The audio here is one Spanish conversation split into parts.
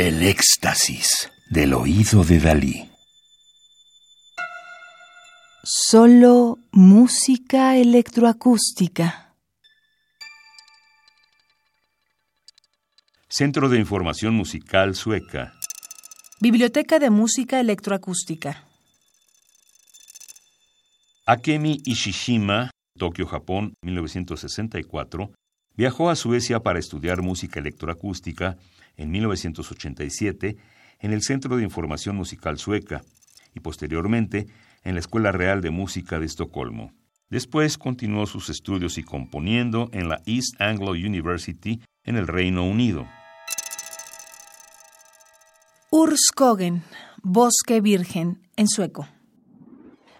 El éxtasis del oído de Dalí. Solo música electroacústica. Centro de Información Musical Sueca. Biblioteca de Música Electroacústica. Akemi Ishishima, Tokio, Japón, 1964, viajó a Suecia para estudiar música electroacústica en 1987 en el Centro de Información Musical Sueca y posteriormente en la Escuela Real de Música de Estocolmo. Después continuó sus estudios y componiendo en la East Anglo University en el Reino Unido. Urskogen, Bosque Virgen, en sueco.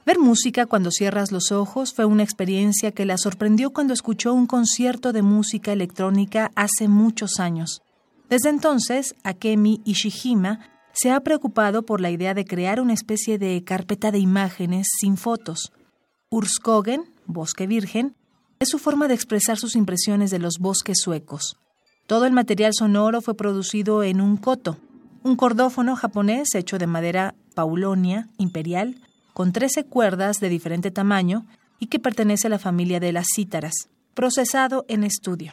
Ver música cuando cierras los ojos fue una experiencia que la sorprendió cuando escuchó un concierto de música electrónica hace muchos años. Desde entonces, Akemi Ishihima se ha preocupado por la idea de crear una especie de carpeta de imágenes sin fotos. Urskogen, Bosque Virgen, es su forma de expresar sus impresiones de los bosques suecos. Todo el material sonoro fue producido en un koto, un cordófono japonés hecho de madera paulonia imperial, con 13 cuerdas de diferente tamaño y que pertenece a la familia de las cítaras, procesado en estudio.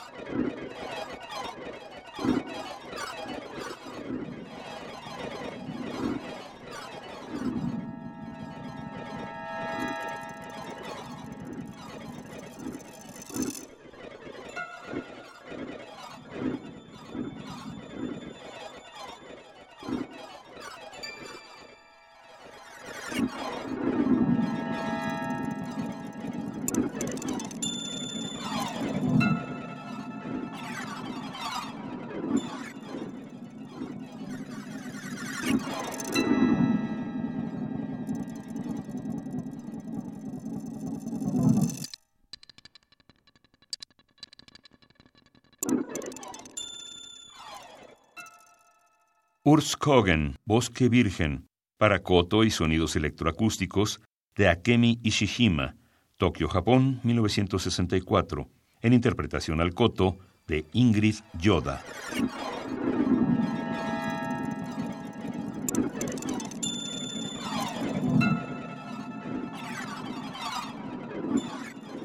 Urskogen, Bosque Virgen, para koto y sonidos electroacústicos, de Akemi Ishihima, Tokio, Japón, 1964, en interpretación al koto de Ingrid Yoda.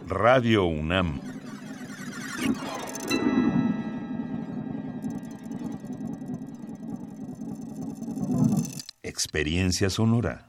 Radio UNAM experiencia sonora.